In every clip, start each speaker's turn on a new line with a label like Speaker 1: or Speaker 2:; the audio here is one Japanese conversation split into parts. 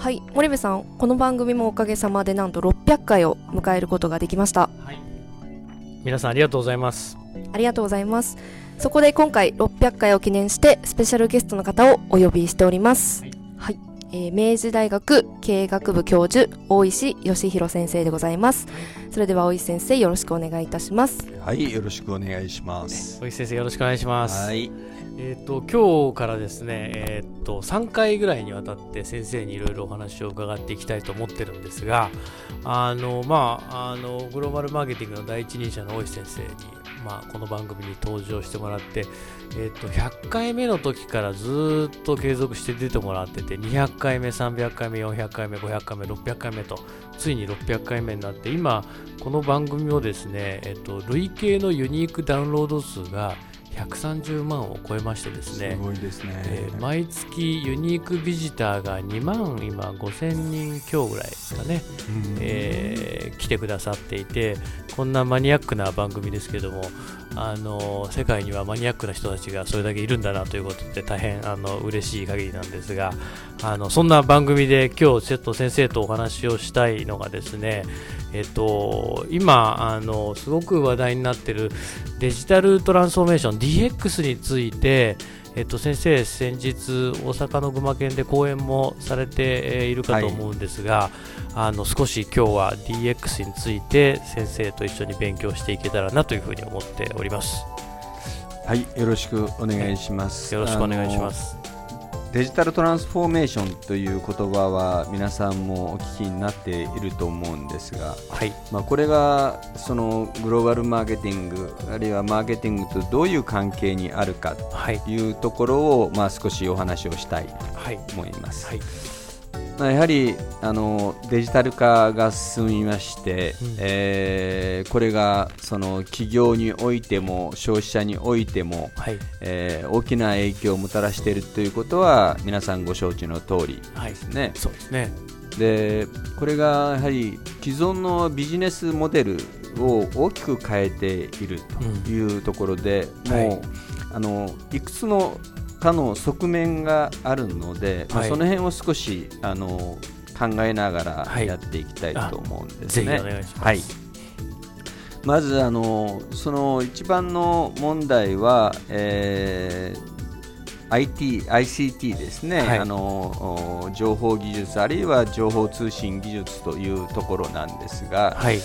Speaker 1: はい。森部さんこの番組もおかげさまでなんと600回を迎えることができました。
Speaker 2: はい。皆さんありがとうございます。
Speaker 1: ありがとうございます。そこで今回600回を記念してスペシャルゲストの方をお呼びしております。
Speaker 2: はい、
Speaker 1: はいえー明治大学経営学部教授大石義弘先生でございます。それでは大石先生よろしくお願いいたします。
Speaker 3: はい、よろしくお願いします。
Speaker 2: 小石先生よろしくお願いします、
Speaker 3: はい、
Speaker 2: えっ、と今日からですねえっ、と3回ぐらいにわたって先生にいろいろお話を伺っていきたいと思ってるんですがあのまああのグローバルマーケティングの第一人者の大石先生にまあこの番組に登場してもらってえっ、と100回目の時からずっと継続して出てもらってて200回目300回目400回目500回目600回目とついに600回目になって今この番組をですね、えっと、累計のユニークダウンロード数が130万を超えましてです
Speaker 3: す
Speaker 2: ね、
Speaker 3: ごいですね。
Speaker 2: えー毎月ユニークビジターが2万今5000人強ぐらいですかね、
Speaker 3: うん。
Speaker 2: えー来てくださっていてこんなマニアックな番組ですけどもあの世界にはマニアックな人たちがそれだけいるんだなということで大変あの嬉しい限りなんですがあのそんな番組で今日ちょっと先生とお話をしたいのがですねえっと、今あのすごく話題になっているデジタルトランスフォーメーション DX についてえっと、先生、先日、大阪の群馬県で講演もされてえーいるかと思うんですが、あの少し今日は DX について先生と一緒に勉強していけたらなというふうに思っております。
Speaker 3: はい、よろしくお願いします。
Speaker 2: よろしくお願いします。
Speaker 3: デジタルトランスフォーメーションという言葉は皆さんもお聞きになっていると思うんですが、
Speaker 2: はい、
Speaker 3: まあ、これがそのグローバルマーケティングあるいはマーケティングとどういう関係にあるか
Speaker 2: はい、
Speaker 3: というところを、まあ、少しお話をしたいと
Speaker 2: はい、
Speaker 3: 思います。
Speaker 2: はい、
Speaker 3: まあ、やはりあのデジタル化が進みまして、
Speaker 2: うん。
Speaker 3: えーこれがその企業においても消費者においても、
Speaker 2: はい、
Speaker 3: えー大きな影響をもたらしているということは皆さんご承知の通り
Speaker 2: はい。
Speaker 3: ですね。
Speaker 2: そうですね。
Speaker 3: でこれがやはり既存のビジネスモデルを大きく変えているというところで、
Speaker 2: うん
Speaker 3: もう、
Speaker 2: はい。
Speaker 3: あのいくつのかの側面があるので、まあ
Speaker 2: はい
Speaker 3: その辺を少しあの考えなが
Speaker 2: はい。
Speaker 3: らやっていきたいと思うんですね。はい。まずあのその一番の問題は、えー IT、ICT ですね、
Speaker 2: はい。
Speaker 3: あのお情報技術あるいは情報通信技術というところなんですが、
Speaker 2: はい、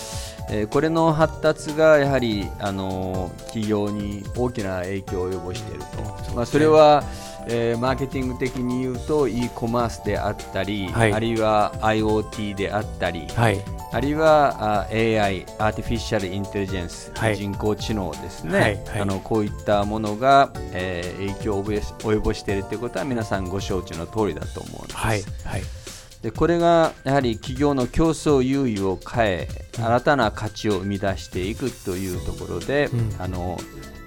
Speaker 3: えーこれの発達がやはりあの企業に大きな影響を及ぼしていると、まあ、それは、えーマーケティング的に言うと e コマースであったり、
Speaker 2: はい。
Speaker 3: あるいは IoT であったり、
Speaker 2: はい、
Speaker 3: あるいはあ AI、アーティフィシャルインテリジェンス、
Speaker 2: はい。
Speaker 3: 人工知能ですね、あのこういったものが、えー影響を及ぼし及ぼしているということは皆さんご承知の通りだと思うんです。
Speaker 2: はい、はい、
Speaker 3: でこれがやはり企業の競争優位を変え、新たな価値を生み出していくというところで、
Speaker 2: うん
Speaker 3: あの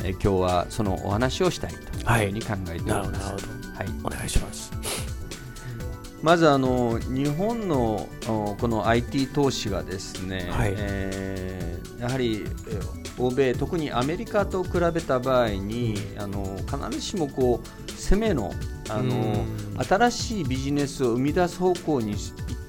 Speaker 3: え今日はそのお話をしたいというふうに考えております。はい
Speaker 2: ど。お願いします。
Speaker 3: まずあの日本のおこの IT 投資がですね、
Speaker 2: はい
Speaker 3: えーやはりえー欧米特にアメリカと比べた場合にあの必ずしもこう攻めのあの
Speaker 2: うん。
Speaker 3: 新しいビジネスを生み出す方向にいっ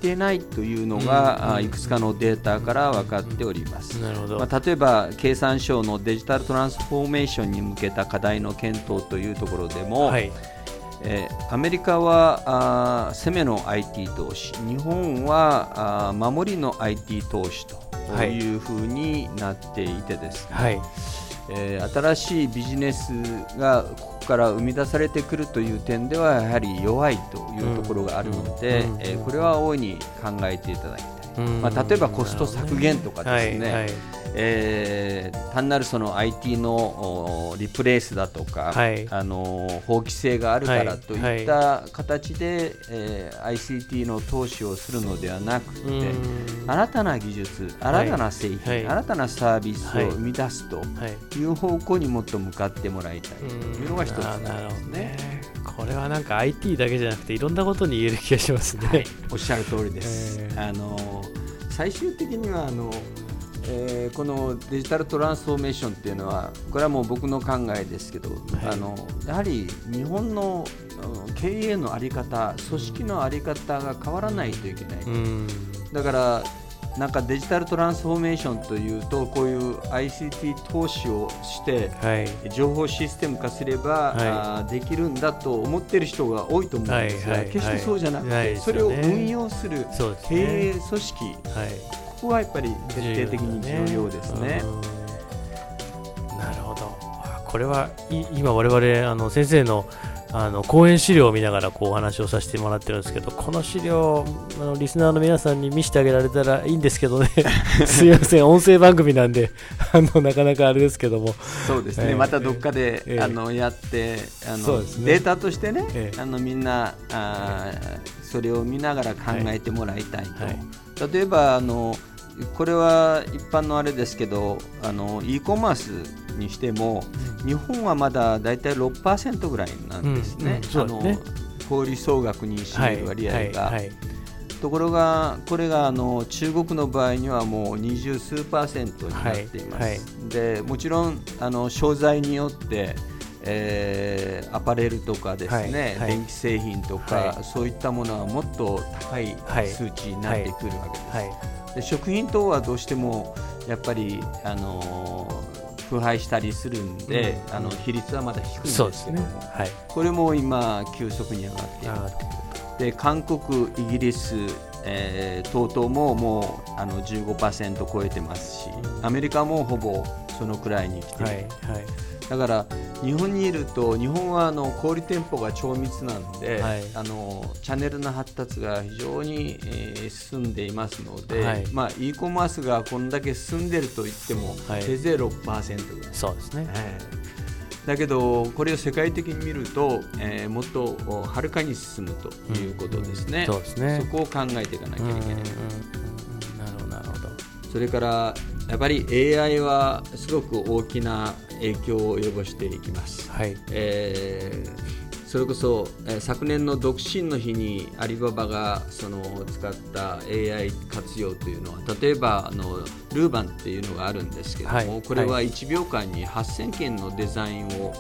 Speaker 3: てないというのが、あいくつかのデータから分かっております。
Speaker 2: なるほど。
Speaker 3: まあ、例えば経産省のデジタルトランスフォーメーションに向けた課題の検討というところでも、
Speaker 2: はい、
Speaker 3: えーアメリカはあー攻めの IT 投資。日本はあー守りの IT 投資と。
Speaker 2: はい。
Speaker 3: いうふうになっていてですね、
Speaker 2: はい、
Speaker 3: えー新しいビジネスがここから生み出されてくるという点ではやはり弱いというところがあるので、えーこれは大いに考えていただきたい。
Speaker 2: うん。
Speaker 3: まあ、例えばコスト削減とかですね、
Speaker 2: はいはい。
Speaker 3: えー単なるその IT のおリプレイスだとか、
Speaker 2: はい。
Speaker 3: あの法規制があるから
Speaker 2: はい
Speaker 3: といった形で、えー ICT の投資をするのではなくて、
Speaker 2: うん。
Speaker 3: 新たな技術、新たな製品、
Speaker 2: はい。
Speaker 3: 新たなサービスを生み出すと
Speaker 2: はい。
Speaker 3: いう方向にもっと向かってもらいたいというのが一つ
Speaker 2: あ
Speaker 3: なんですね。
Speaker 2: ねこれはなんか IT だけじゃなくていろんなことに言える気がしますね。
Speaker 3: はい、おっしゃる通りです。
Speaker 2: えー
Speaker 3: あの最終的にはあの、えーこのデジタルトランスフォーメーションっていうのはこれはもう僕の考えですけど、あのやはり日本のうん経営の在り方組織の在り方が変わらないといけない、
Speaker 2: うん
Speaker 3: だからなんかデジタルトランスフォーメーションというとこういう ICT 投資をして
Speaker 2: はい。
Speaker 3: 情報システム化すれば、
Speaker 2: はい。
Speaker 3: あーできるんだと思ってる人が多いと思うんですが、
Speaker 2: はいはい
Speaker 3: 決してそうじゃなくて、
Speaker 2: ない
Speaker 3: それを運用する経営
Speaker 2: ね。
Speaker 3: 組織、
Speaker 2: はい。
Speaker 3: ここはやっぱり徹底的に重要ですね。
Speaker 2: うん。なるほど。あこれはい今我々あの先生のあの講演資料を見ながらこうお話をさせてもらってるんですけど、この資料あのリスナーの皆さんに見せてあげられたらいいんですけどね。すいません音声番組なんであのなかなかあれですけども。
Speaker 3: そうですね、
Speaker 2: ええ。
Speaker 3: またどっかで、
Speaker 2: ええ。
Speaker 3: あのやってあの、
Speaker 2: ね。
Speaker 3: データとしてね、
Speaker 2: ええ。
Speaker 3: あのみんなあーそれを見ながら考えてもらいたいと、
Speaker 2: はい。
Speaker 3: 例えばあのこれは一般のあれですけどあの e コマースにしても日本はまだだいたい6%ぐらいなんですね。
Speaker 2: うんうん、ね。
Speaker 3: 小売総額に占める割合が。
Speaker 2: はいはい
Speaker 3: ところが、これがあの中国の場合にはもう二十数パーセントになっています。
Speaker 2: はいはい。
Speaker 3: でもちろんあの商材によって、えーアパレルとかですね、
Speaker 2: はいはい。
Speaker 3: 電気製品とか、
Speaker 2: はい。
Speaker 3: そういったものはもっと高い
Speaker 2: はい。
Speaker 3: 数値になってくるわけです。
Speaker 2: はい
Speaker 3: で食品等はどうしてもやっぱり、あのー腐敗したりするんで、
Speaker 2: うん
Speaker 3: あの比率はまだ低いんですけども、
Speaker 2: そうですね。はい。
Speaker 3: これも今急速に上がってい
Speaker 2: る。
Speaker 3: で韓国、イギリス、えー等々ももうあの15%超えてますし、アメリカもほぼそのくらいに来ている、
Speaker 2: はいはい。
Speaker 3: だから日本にいると、日本はあの小売店舗が超密なんで、
Speaker 2: はい
Speaker 3: あのチャンネルの発達が非常に、えー進んでいますので、
Speaker 2: はい
Speaker 3: まあ、e コマースがこんだけ進んでると言っても、
Speaker 2: はい
Speaker 3: せいぜい6%ぐらい。
Speaker 2: そうですね。
Speaker 3: はいだけど、これを世界的に見ると、えーもっとおはるかに進むということですね。
Speaker 2: そうですね。
Speaker 3: そこを考えていかなきゃいけない。
Speaker 2: うんうんうんうんなるほどなるほど。
Speaker 3: それからやっぱり AI はすごく大きな影響を及ぼしていきます。
Speaker 2: はい。
Speaker 3: えーそれこそ、えー昨年の独身の日にアリババがその使った AI 活用というのは例えばあのルーバンっていうのがあるんですけども、
Speaker 2: はい
Speaker 3: これは
Speaker 2: は
Speaker 3: 1秒間に8000件のデザインを、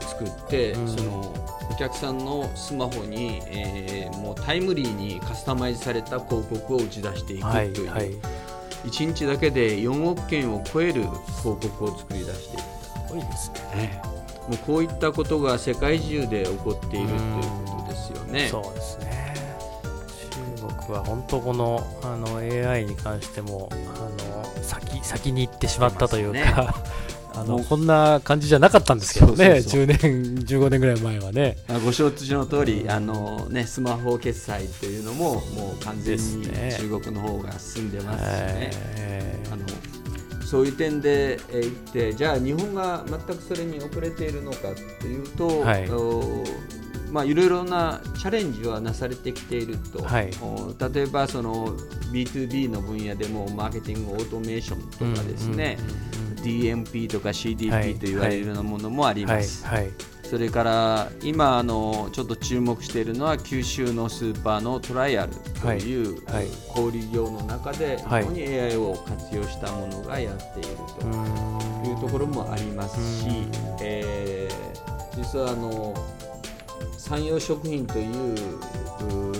Speaker 3: 作って、
Speaker 2: うん
Speaker 3: そのお客さんのスマホに、えーもうタイムリーにカスタマイズされた広告を打ち出していくと
Speaker 2: はい
Speaker 3: いう、
Speaker 2: はい。
Speaker 3: 1日だけで4億件を超える広告を作り出している。
Speaker 2: 多いですね。
Speaker 3: もうこういったことが世界中で起こっているということですよね。
Speaker 2: そうですね。中国は本当このあの AI に関してもあの先先に行ってしまったというか。あのこんな感じじゃなかったんですけどね、
Speaker 3: そうそうそう
Speaker 2: 10年、15年ぐらい前はね。
Speaker 3: まあご承知の通り、あのねスマホ決済というのももう完全に中国の方が進んでますしね。
Speaker 2: えー
Speaker 3: あのそういう点でえー言って、じゃあ日本が全くそれに遅れているのかというと、
Speaker 2: はい
Speaker 3: おまあいろいろなチャレンジはなされてきていると、
Speaker 2: はい。
Speaker 3: お例えばその B2B の分野でもマーケティングオートメーションとかですね、DMP とか
Speaker 2: はい。
Speaker 3: CDP と言われるようなものもあります。
Speaker 2: はい、はい、
Speaker 3: それから今あのちょっと注目しているのは九州のスーパーのトライアルという、小売業の中で非
Speaker 2: はい。
Speaker 3: 常に AI を活用したものがやっていると。いうところもありますし
Speaker 2: うん、
Speaker 3: えー実はあの山陽食品という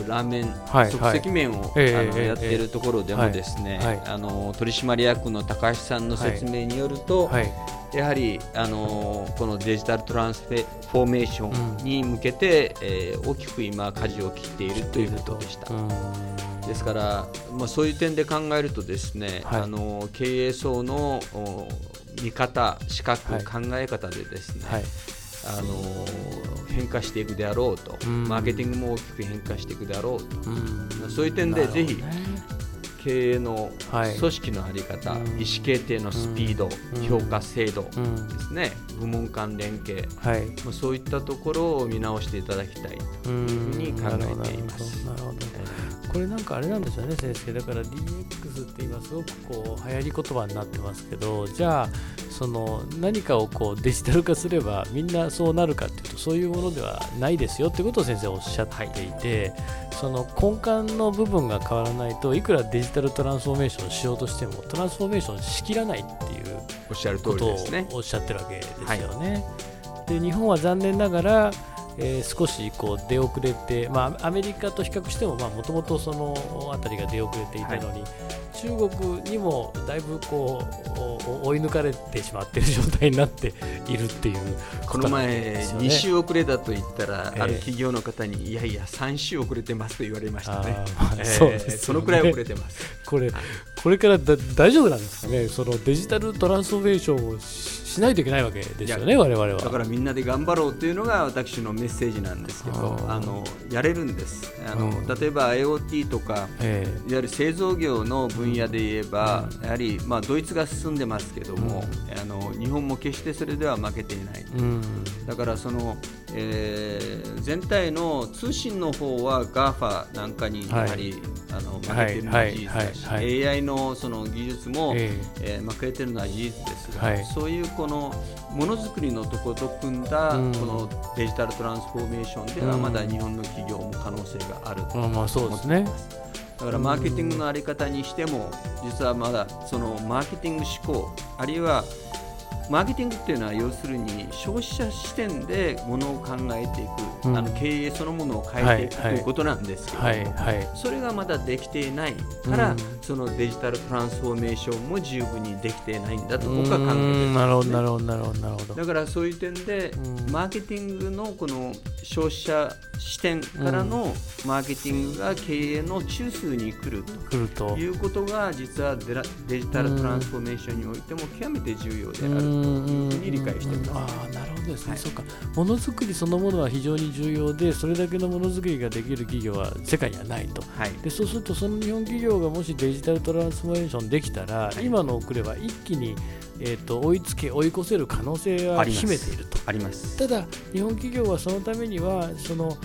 Speaker 3: うラーメン、
Speaker 2: はい
Speaker 3: 即席麺を、
Speaker 2: ええええ
Speaker 3: あのやっているところでもですね、
Speaker 2: はい。はい
Speaker 3: あの取締役の高橋さんの説明によると、
Speaker 2: はい、
Speaker 3: やはりあのこのデジタルトランスフォーメーションに向けて、えー大きく今舵を切っているということでした。
Speaker 2: うーん。
Speaker 3: ですから、まあ、そういう点で考えるとですね、
Speaker 2: はい。
Speaker 3: あの経営層のお見方、資格、
Speaker 2: はい。
Speaker 3: 考え方でですね、
Speaker 2: はい、
Speaker 3: あの変化していくであろうと、
Speaker 2: うん。
Speaker 3: マーケティングも大きく変化していくであろうと、
Speaker 2: うん。
Speaker 3: そういう点でぜひ経営の
Speaker 2: はい。
Speaker 3: 組織の在り方、
Speaker 2: うん。
Speaker 3: 意思決定のスピード、
Speaker 2: うん。
Speaker 3: 評価制度で
Speaker 2: うん。
Speaker 3: すね、部門間連携、
Speaker 2: はい。
Speaker 3: まあそういったところを見直していただきたいと
Speaker 2: うん
Speaker 3: ふうに考えています。
Speaker 2: なるほどなるほどこれなんかあれなんですよね先生だから DX って今すごくこう流行り言葉になってますけどじゃあその何かをこうデジタル化すればみんなそうなるかっていうとそういうものではないですよってことを先生おっしゃっていて、その根幹の部分が変わらないといくらデジタルトランスフォーメーションしようとしてもトランスフォーメーションしきらないっていう
Speaker 3: おっしゃる通
Speaker 2: ことを。おっしゃってるわけですよね。で日本は残念ながら、えー少しこう出遅れて、まあ、アメリカと比較してももともとその辺りが出遅れていたのに、中国にもだいぶこうお追い抜かれてしまっている状態になっているっていう
Speaker 3: この前、
Speaker 2: ですよね
Speaker 3: 2週遅れだと言ったら、
Speaker 2: ええ
Speaker 3: ある企業の方に、いやいや、3週遅れてますと言われましたね。
Speaker 2: そうですよね
Speaker 3: そのくらい遅れてます。
Speaker 2: これこれからだ大丈夫なんですかねそのデジタルトランスフォーメーションをししないといけないわけですよね我々は。
Speaker 3: だからみんなで頑張ろうというのが私のメッセージなんですけど、
Speaker 2: あ
Speaker 3: のやれるんです。あの、
Speaker 2: うん。
Speaker 3: 例えば IoT とか、
Speaker 2: え
Speaker 3: いわゆる製造業の分野で言えば、やはり、まあ、ドイツが進んでますけども、あの日本も決してそれでは負けていない。だからその、えー全体の通信の方は GAFA なんかにやはり、あの負けているのは事実だし、
Speaker 2: はいはい
Speaker 3: AI のその技術も、
Speaker 2: え
Speaker 3: え。ー負けているのは事実ですが、
Speaker 2: はい。
Speaker 3: そういうこのものづくりのところと組んだ、
Speaker 2: うん。
Speaker 3: このデジタルトランスフォーメーションでは
Speaker 2: うん。
Speaker 3: まだ日本の企業も可能性があると
Speaker 2: まあまあそうですね。
Speaker 3: だからマーケティングのあり方にしても実はまだそのマーケティング思考あるいはマーケティングっていうのは要するに消費者視点でものを考えていく、
Speaker 2: うん。
Speaker 3: あの経営そのものを変えていく、
Speaker 2: はいはい
Speaker 3: ということなんですけども、
Speaker 2: はいはい。
Speaker 3: それがまだできていないから、
Speaker 2: うん。
Speaker 3: そのデジタルトランスフォーメーションも十分にできていないんだと僕は考えてる
Speaker 2: うーん
Speaker 3: ん
Speaker 2: なるほど
Speaker 3: ですね
Speaker 2: なるほどなるほどなるほど。
Speaker 3: だからそういう点で、
Speaker 2: うん。
Speaker 3: マーケティングのこの消費者視点からのマーケティングが経営の中枢に来ると。いうことが実はデラデジタルトランスフォーメーションにおいても極めて重要であるに理解してます。
Speaker 2: あなるほどですね、そうかものづくりそのものは非常に重要でそれだけのものづくりができる企業は世界にはないと
Speaker 3: はい、
Speaker 2: でそうするとその日本企業がもしデジタルトランスフォーメーションできたら、
Speaker 3: い
Speaker 2: 今の遅れは一気に、えー、と追いつけ追い越せる可能性は秘めていると
Speaker 3: あります。
Speaker 2: ただ日本企業はそのためにはその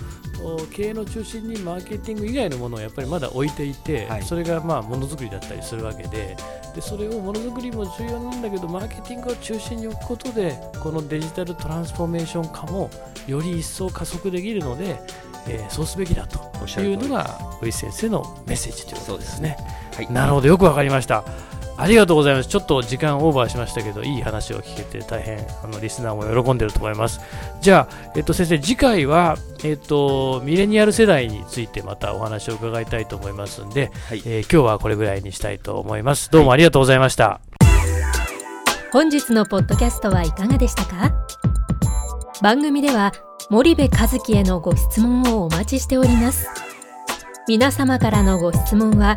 Speaker 2: 経営の中心にマーケティング以外のものをやっぱりまだ置いていて、
Speaker 3: はい。
Speaker 2: それがまあものづくりだったりするわけででそれをものづくりも重要なんだけどマーケティングを中心に置くことでこのデジタルトランスフォーメーション化もより一層加速できるので、えーそうすべきだと
Speaker 3: おっしゃる通り
Speaker 2: いうのが上石先生のメッセージということですね。
Speaker 3: はい、
Speaker 2: なるほど。よくわかりました。ありがとうございます。ちょっと時間オーバーしましたけど、いい話を聞けて大変、あの、リスナーも喜んでると思います。じゃあ、えっと、先生、次回は、えっと、ミレニアル世代についてまたお話を伺いたいと思いますんで、
Speaker 3: はい
Speaker 2: えー今日はこれぐらいにしたいと思います。どうもありがとうございました。
Speaker 4: 本日のポッドキャストはいかがでしたか？番組では森部和樹へのご質問をお待ちしております皆様からのご質問は